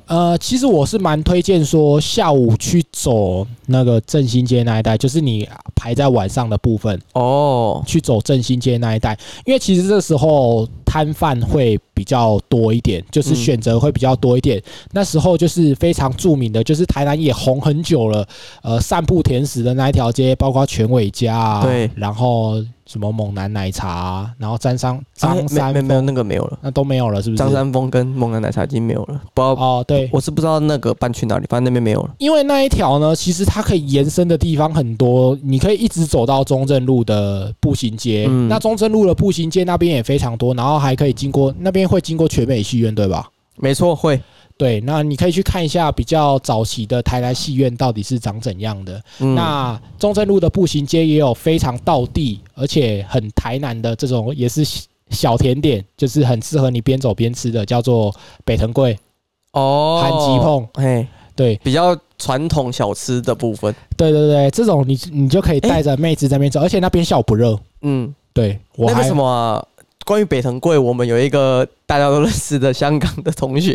呃，其实我是蛮推荐说下午去走那个振兴街那一带，就是你排在晚上的部分哦，去走振兴街那一带，因为其实这时候摊贩会比较多一点，就是嗯选择会比较多一点。那时候就是非常著名的，就是台南也红很久了，呃，散步甜食的那一条街，包括全伟家啊，对然后什么猛男奶茶啊，然后张三啊张没三没没有那个没有了，那都没有了，是不是？张三丰跟猛男奶茶已经没有了，不知道哦，对，我是不知道那个搬去哪里，反正那边没有了。因为那一条呢，其实它可以延伸的地方很多，你可以一直走到中正路的步行街。嗯那中正路的步行街那边也非常多，然后还可以经过那边会经过全美戏院，对吧？没错，会，对，那你可以去看一下比较早期的台南戏院到底是长怎样的。嗯，那中正路的步行街也有非常道地，而且很台南的这种也是小甜点，就是很适合你边走边吃的，叫做北藤贵。哦，韩吉碰。哎，对，比较传统小吃的部分，对对对，这种你你就可以带着妹子在那边走，而且那边下午不热。嗯，对，我还那为什么啊，关于北藤贵，我们有一个大家都认识的香港的同学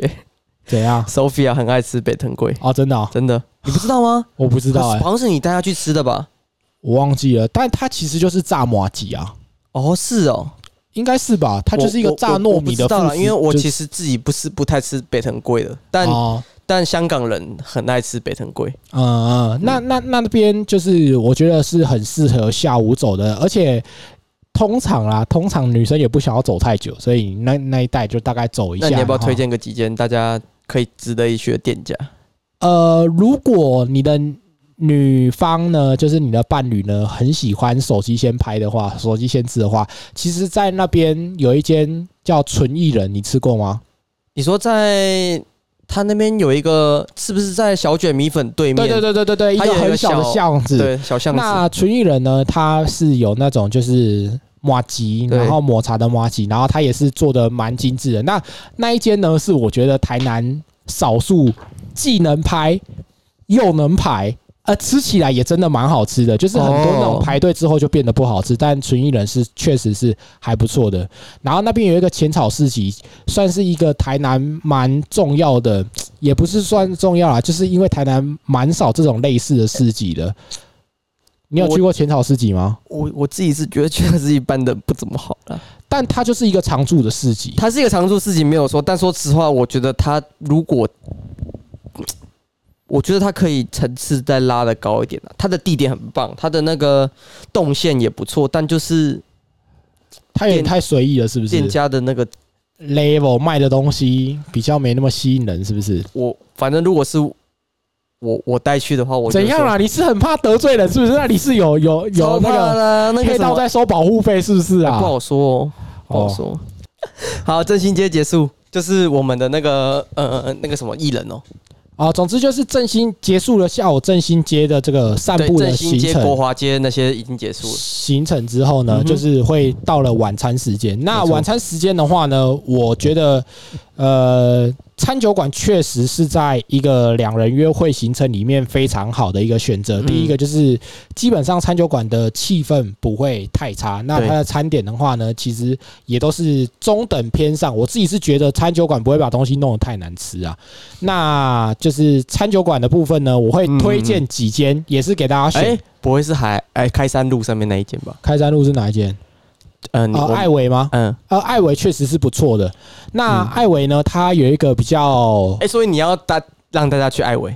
怎样？Sophia 很爱吃北藤龟啊，真的哦、真的，你不知道吗？我不知道哎、好像是你带他去吃的吧？我忘记了，但它其实就是炸麻吉啊，哦，是哦，应该是吧？它就是一个炸糯米的知道了，因为我其实自己不是不太吃北藤龟的，但哦，但香港人很爱吃北藤龟。嗯嗯，那那那边就是我觉得是很适合下午走的，而且通常啦，通常女生也不想要走太久，所以那那一带就大概走一下。那你要不要推？荐个几间大家可以值得一去的店家？呃，如果你的女方呢，就是你的伴侣呢，很喜欢手机先拍的话，手机先吃的话，其实，在那边有一间叫纯艺人，你吃过吗？你说在他那边有一个，是不是在小卷米粉对面？对对对对对对，一个个很小的巷子。对小巷子。那纯艺人呢，它是有那种就是抹吉，然后抹茶的抹吉，然后它也是做的蛮精致的。那那一间呢，是我觉得台南少数既能拍又能排。呃，吃起来也真的蛮好吃的，就是很多那种哦排队之后就变得不好吃，但纯艺人是确实是还不错的。然后那边有一个浅草市集，算是一个台南蛮重要的，也不是算重要啦，就是因为台南蛮少这种类似的市集的。你有去过浅草市集吗？我我自己是觉得确实一般的不怎么好了。但它就是一个常驻的市集。它是一个常驻市集没有错，但说实话，我觉得它如果，我觉得它可以层次再拉的高一点了。它的地点很棒，它的那个动线也不错，但就是店它有点太随意了，是不是店家的那个，？level 卖的东西比较没那么吸引人，是不是？我反正如果是我我带去的话，我怎样啦？你是很怕得罪人，是不是？那你是有有有那个那个黑道在收保护费，是不是啊？不好说哦，不好说。好，振兴街结束，就是我们的那个呃那个什么艺人哦，啊，总之就是振兴结束了下午振兴街的这个散，步的行程国。华街那些已经结束了。行程之后呢，嗯就是会到了晚餐时间。那晚餐时间的话呢，我觉得，呃，餐酒馆确实是在一个两人约会行程里面非常好的一个选择。嗯第一个就是基本上餐酒馆的气氛不会太差，那它的餐点的话呢，其实也都是中等偏上。我自己是觉得餐酒馆不会把东西弄得太难吃啊。那就是餐酒馆的部分呢，我会推荐几间，也是给大家选。哎，不会是海哎开山路上面那一间吧？开山路是哪一间？嗯，你呃，艾维吗？嗯，呃，艾维确实是不错的。那嗯艾维呢，他有一个比较，哎，所以你要大让大家去艾维，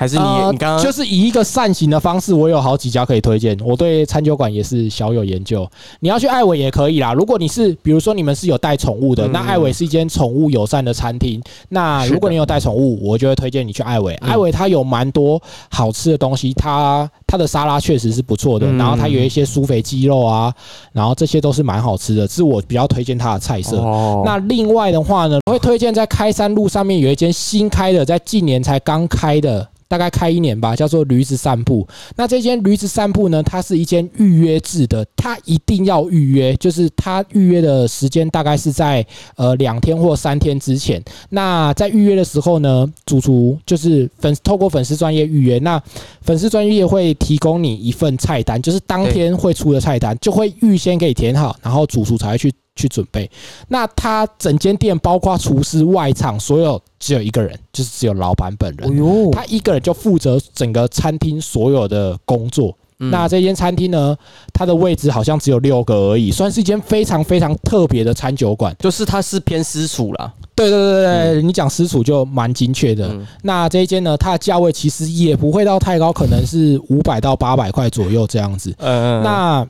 还是你呃你刚刚就是以一个善行的方式，我有好几家可以推荐。我对餐酒馆也是小有研究。你要去艾维也可以啦。如果你是，比如说你们是有带宠物的，嗯那艾维是一间宠物友善的餐厅。那如果你有带宠物，我就会推荐你去艾维。嗯艾维它有蛮多好吃的东西，它它的沙拉确实是不错的，嗯然后它有一些酥肥鸡肉啊，然后这些都是蛮好吃的，是我比较推荐它的菜色。哦那另外的话呢，我会推荐在开山路上面有一间新开的，在近年才刚开的。大概开一年吧，叫做驴子散步。那这间驴子散步呢，它是一间预约制的，它一定要预约，就是它预约的时间大概是在呃两天或三天之前。那在预约的时候呢，主厨就是粉透过粉丝专业预约，那粉丝专业会提供你一份菜单，就是当天会出的菜单，就会预先给你填好，然后主厨才会去去准备。那他整间店包括厨师、外场，所有只有一个人，就是只有老板本人。呦他一个人就负责整个餐厅所有的工作。嗯那这间餐厅呢，它的位置好像只有六个而已，算是一间非常非常特别的餐酒馆。就是它是偏私厨啦，对对对对，你讲私厨就蛮精确的。嗯那这一间呢，它的价位其实也不会到太高，可能是五百到八百块左右这样子。嗯，那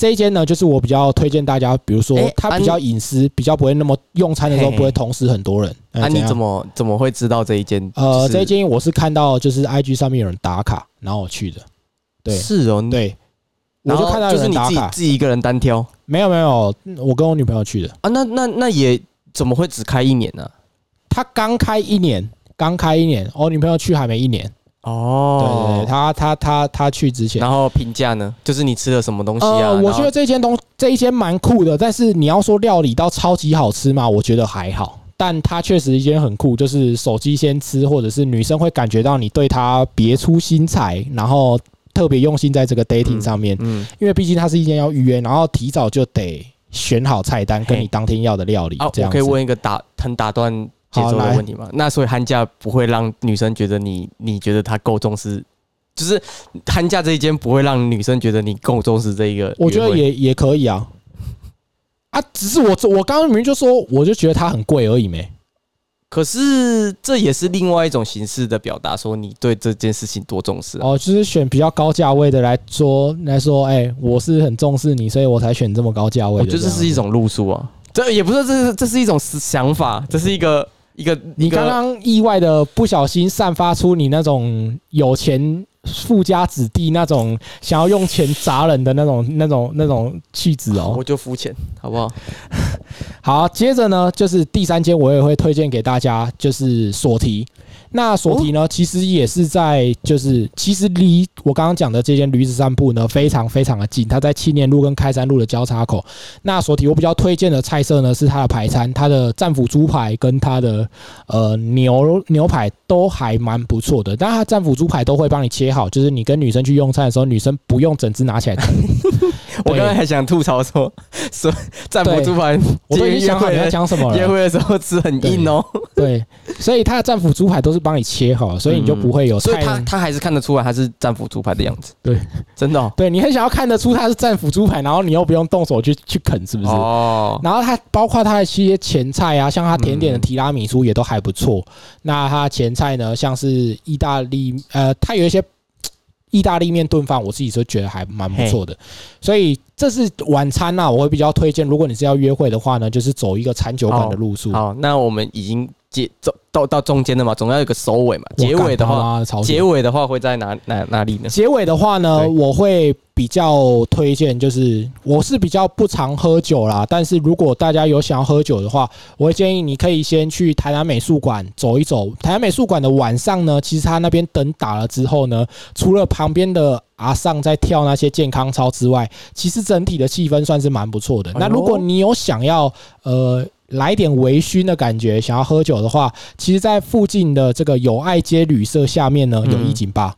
这一间呢，就是我比较推荐大家，比如说它比较隐私，比较不会那么用餐的时候不会同时很多人。那，你怎么？怎么会知道这一间？呃，这一间我是看到就是 IG 上面有人打卡，然后我去的。对是哦，对，我就看到就是你自己。自己一个人单挑没有没有，我跟我女朋友去的。啊，那那那也怎么会只开一年呢？他刚开一年，刚开一年，我女朋友去还没一年。对哦对对，她她她她去之前。然后评价呢，就是你吃了什么东西啊？呃，我觉得这间东这一间蛮酷的，但是你要说料理到超级好吃嘛，我觉得还好。但它确实一间很酷，就是手机先吃，或者是女生会感觉到你对她别出心裁，然后特别用心在这个 dating 上面，嗯因为毕竟它是一间要预约，然后提早就得选好菜单跟你当天要的料理啊，这样可以问一个打很打断节奏的问题吗？那所以寒假不会让女生觉得你你觉得她够重视，就是寒假这一间不会让女生觉得你够重视这一个。我觉得。也也可以啊。啊，只是我我刚刚明明就说，我就觉得它很贵而已没。可是这也是另外一种形式的表达，说你对这件事情多重视啊。哦，就是选比较高价位的来说来说，哎、我是很重视你，所以我才选这么高价位的。我觉得这是一，种路数啊，这也不是这是这是一种思想法，这是一个一个你刚刚意外的不小心散发出你那种有钱富家子弟那种想要用钱砸人的那种 那种那种气质哦我。就肤浅，好不好？好，接着呢，就是第三间我也会推荐给大家，就是索提。那索提呢，其实也是在，就是其实离我刚刚讲的这间驴子散步呢，非常非常的近，它在青年路跟开山路的交叉口。那索提我比较推荐的菜色呢，是它的排餐，它的战斧猪排跟它的呃牛牛排都还蛮不错的。但它战斧猪排都会帮你切好，就是你跟女生去用餐的时候，女生不用整只拿起来。我刚才还想吐槽说，说战斧对猪排我都已经想好你要讲什么了。约会的时候吃很硬哦，对，所以他的战斧猪排都是帮你切好，所以你就不会有所以太。他他还是看得出来他是战斧猪排的样子。对，真的哦。对你很想要看得出他是战斧猪排，然后你又不用动手去去啃，是不是？哦，然后他包括他的一些前菜啊，像他甜点的嗯提拉米苏也都还不错。那他前菜呢，像是意大利，呃，他有一些意大利面炖饭，我自己是觉得还蛮不错的。所以这是晚餐呐、我会比较推荐。如果你是要约会的话呢，就是走一个餐酒馆的路数。好，那我们已经结走到到中间的嘛，总要有个收尾嘛。我结尾的话，结尾的话会在哪哪哪里呢？结尾的话呢，我会比较推荐，就是我是比较不常喝酒啦，但是如果大家有想要喝酒的话，我会建议你可以先去台南美术馆走一走。台南美术馆的晚上呢，其实它那边灯打了之后呢，除了旁边的阿尚在跳那些健康操之外，其实整体的气氛算是蛮不错的。那如果你有想要呃。来点微醺的感觉，想要喝酒的话，其实，在附近的这个友爱街旅社下面呢，有嗯一景吧。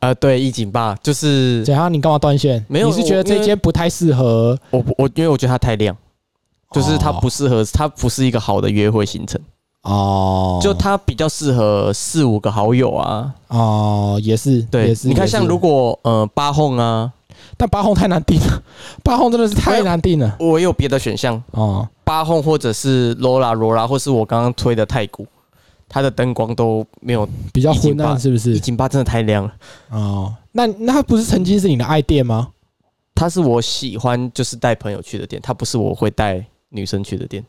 呃，对，一景吧，就是怎样？你干嘛断线？没有你是觉得这间不太适合？我我因为我觉得它太亮，就是它哦不适合，它不是一个好的约会行程，哦，就它比较适合四五个好友啊。哦，也是，对也，是。你看像如，果呃八红啊，但八红太难定了，八红真的是太难定了。我有别的选项，哦，八红或者是罗拉罗拉，或是我刚刚推的太古，它的灯光都没有比较昏暗是不是一？景八真的太亮了。哦，那那它不是曾经是你的爱店吗？它是我喜欢就是带朋友去的店，它不是我会带女生去的店。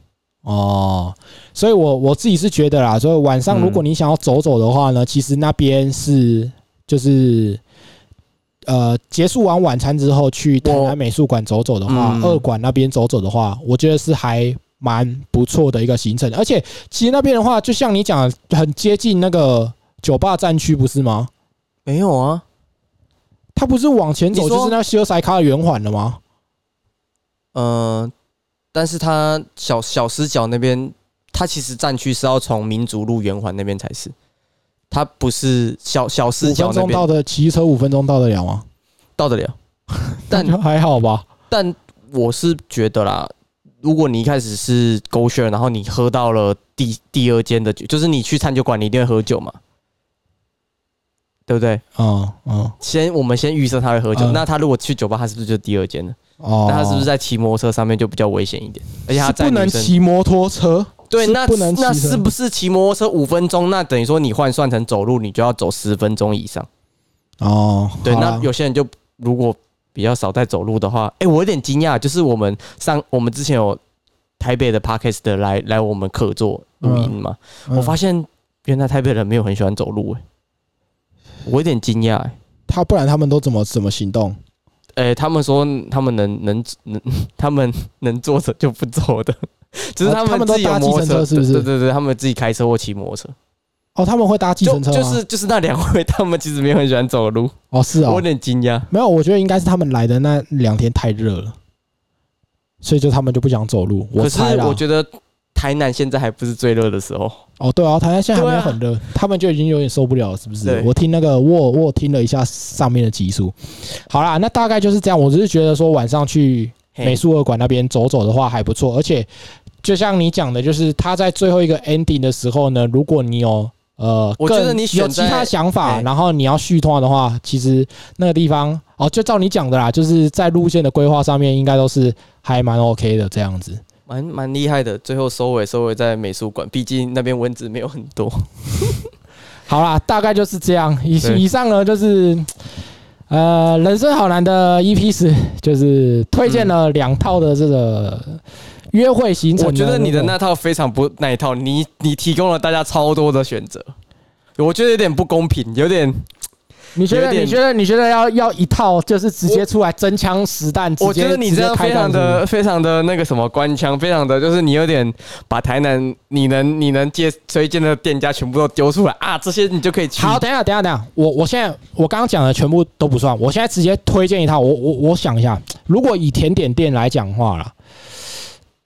哦，所以我我自己是觉得啦，所以晚上嗯如果你想要走走的话呢，其实那边是就是。呃，结束完晚餐之后去台南美术馆走走的话，嗯二馆那边走走的话，我觉得是还蛮不错的一个行程。而且其实那边的话，就像你讲的，很接近那个酒吧战区，不是吗？没有啊，他不是往前走就是那修塞卡的圆环了吗？嗯，但是他小小死角那边，他其实战区是要从民族路圆环那边才是，它不是小小死五角那边分钟到的，骑车五分钟到得了吗？到得了。但还好吧。但我是觉得啦，如果你一开始是勾选，然后你喝到了第第二间的酒，就是你去餐酒馆，你一定会喝酒嘛，对不对？嗯嗯先我们先预设他会喝酒，嗯那他如果去酒吧，他是不是就第二间呢？哦，那他是不是在骑摩托车上面就比较危险一点？而且他是不能骑摩托车？对，那不能那是不是骑摩托车五分钟？那等于说你换算成走路，你就要走十分钟以上。哦，对，那有些人就如果比较少在走路的话，哎、我有点惊讶，就是我们上我们之前有台北的 podcast 的来来我们客座录音嘛，嗯我发现原来台北人没有很喜欢走路、哎，我有点惊讶、哎。他不然他们都怎么怎么行动？诶、他们说他们能能能，他们能坐着就不走的，就是他们都自己有搭计程摩托车，是不是对对对，他们自己开车或骑摩托车，哦，他们会搭计程车吗？就是就是那两位，他们其实没有很喜欢走路，哦，是哦我有，点惊讶。没有，我觉得应该是他们来的那两天太热了，所以就他们就不想走路。我可是。我觉得台南现在还不是最热的时候，哦，对啊，台南现在还没有很热，他们就已经有点受不了了，是不是对？我听那个我我听了一下上面的集数，好啦，那大概就是这样。我只是觉得说晚上去美术二馆那边走走的话还不错，而且就像你讲的，就是他在最后一个 ending 的时候呢，如果你有呃，我觉得你有其他想法，嘿然后你要续通的话，其实那个地方哦，就照你讲的啦，就是在路线的规划上面应该都是还蛮 OK 的这样子。蛮蛮厉害的。最后收尾收尾在美术馆，毕竟那边蚊子没有很多。好啦，大概就是这样。以以上呢，就是呃，人生好难的 EP 十，就是推荐了两套的这个约会行程。我觉得你的那套非常不那一套，你你提供了大家超多的选择，我觉得有点不公平，有点。你觉得你觉得你觉得要要一套就是直接出来真枪实弹，我觉得你这样非常的非常的那个什么官腔，非常的就是你有点把台南你能你能接推荐的店家全部都丢出来啊，这些你就可以去。好，等一下，等一下，等一下，我我现在我刚刚讲的全部都不算，我现在直接推荐一套。我我我想一下，如果以甜点店来讲话啦，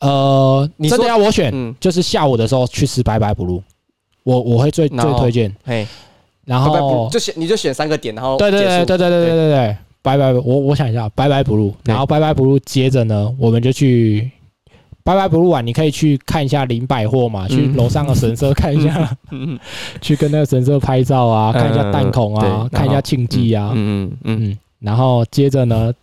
呃，你真的要我选，嗯，就是下午的时候去吃白白不露，我我会最然后最推荐。嘿，然拜拜不后就选你就选三个点，然后对对对束。对对对对对。对，拜拜，我我想一下，拜拜不露，对。然后拜拜不露，接着呢，我们就去拜拜不露完，你可以去看一下林百货嘛，去嗯。楼上的神社看一下，嗯。去跟那个神社拍照啊，看一下弹孔啊，对看一下庆记啊，嗯嗯嗯，嗯，然后接着呢，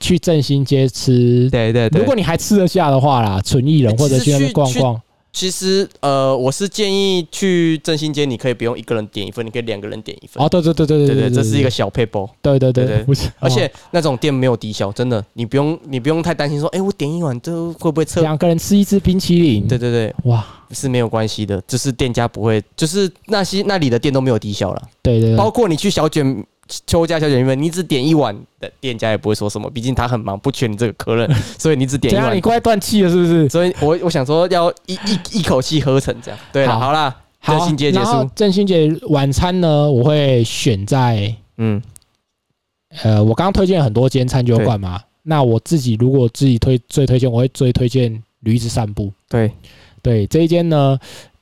去振兴街吃。对对对。如果你还吃得下的话啦，纯艺人或者去那边逛逛，其实呃，我是建议去振兴街，你可以不用一个人点一份，你可以两个人点一份。哦，对对对对对对，这是一个小配包。对对对对对不是，而且哦那种店没有低消，真的，你不用你不用太担心说，哎，我点一碗这会不会撤？两个人吃一支冰淇淋，对对对，哇，是没有关系的，就是店家不会，就是那些那里的店都没有低消了，对对对，包括你去小卷邱家小卷面，你只点一碗的店家也不会说什么，毕竟他很忙，不缺你这个客人，所以你只点一碗？你碗。快断气了是不是？所以我我想说要一一一口气喝成这样。对了，好好啦，好，振兴街结束。振兴节晚餐呢，我会选在嗯，呃，我刚刚推荐很多间餐酒馆嘛，那我自己如果自己推最推荐，我会最推荐驴子散步。对，对这一间呢，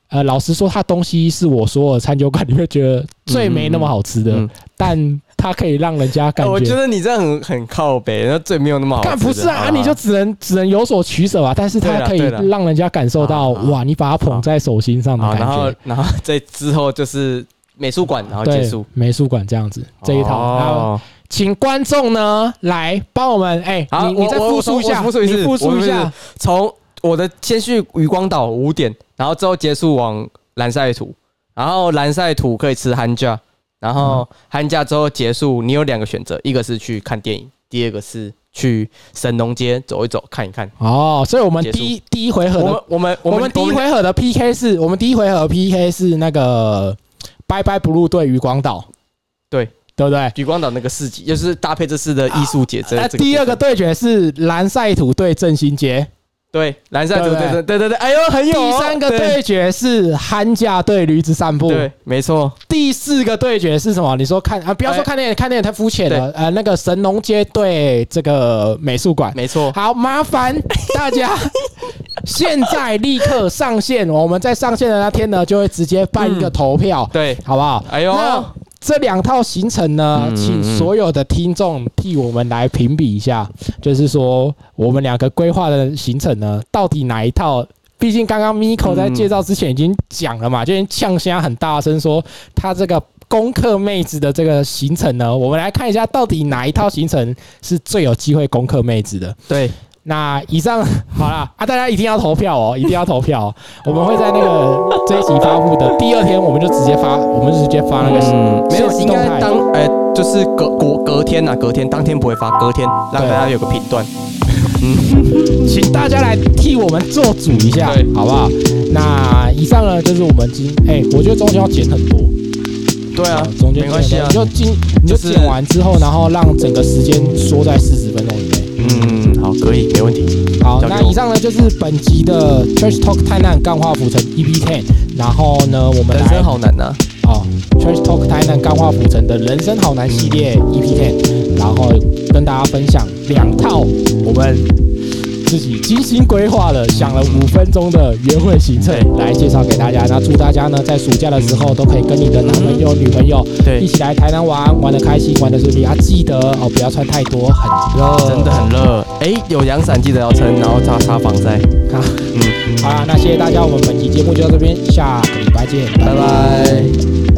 呃，老实说，他东西是我所有的餐酒馆里面觉得最没那么好吃的，嗯但它可以让人家感觉我觉觉。得你这样很很靠北，那最没有那么好吃的。干不是啊，好你就只能只能有所取舍啊，但是它可以让人家感受到哇，你把它捧在手心上的好，感然后觉。然后在之后就是美术馆，然后结束。美术馆这样子这一套，然后哦请观众呢来帮我们，哎，好你你再复述一下，复述一次你复述一下，从我的先去渔光岛五点，然后之后结束往蓝赛图，然后蓝赛图可以吃寒假，然后寒假之后结束，你有两个选择，一个是去看电影，第二个是去神农街走一走看一看。哦，所以我们第一第一回合的我们我们我们第一回合的 PK 是我们第一回合 PK 是那个拜拜 blue 对渔光岛，对对不对？余光岛那个市集，就是搭配这次的艺术节。这那这个第二个对决是蓝赛图对振兴街，对蓝晒图，对不对对对对对对，哎呦很有哦。第三个对对决是憨架对驴子散步，对，没错，第四个对决是什么？你说看啊，不要说哎看电影，看电影太肤浅了。呃，那个神农街对这个美术馆，没错。好，麻烦大家 现在立刻上线。我们在上线的那天呢，就会直接办一个投票，对，好不好？哎呦，那这两套行程呢，嗯请所有的听众替我们来评比一下，就是说我们两个规划的行程呢，到底哪一套？毕竟刚刚 Miko 在介绍之前已经讲了嘛，就已经呛虾很大声说他这个攻克妹子的这个行程呢，我们来看一下到底哪一套行程是最有机会攻克妹子的。对，那以上 好啦，啊，大家一定要投票哦，一定要投票、哦。我们会在那个这一集发布的第二天，我们就直接发，我们就直接发那个嗯，没有，应动态该当哎，就是隔隔隔天呐，隔天当天不会发，隔天让大家有个评断。嗯请大家来替我们做主一下对，好不好？那以上呢，就是我们今哎、我觉得中间要剪很多，对啊哦，中间没关系啊你就今你就就是剪完之后，然后让整个时间缩在四十分钟以内。嗯，好，可以，没问题。好，那以上呢就是本集的 Church Talk 太难钢化浮城 EP Ten，然后呢，我们来人生好难呐，哦，Church Talk 台南钢化浮城的人生好难系列 EP Ten，然后跟大家分享两套我们自己精心规划了，想了五分钟的约会行程来介绍给大家。那祝大家呢在暑假的时候都可以跟你的男朋友、女朋友一，起来台南玩，玩的开心，玩的顺利啊！记得哦，不要穿太多，很热，真的很热。哎，有阳伞记得要撑，然后擦擦防晒。啊。嗯，好啦，那谢谢大家，我们本期节目就到这边，下个礼拜见，拜拜。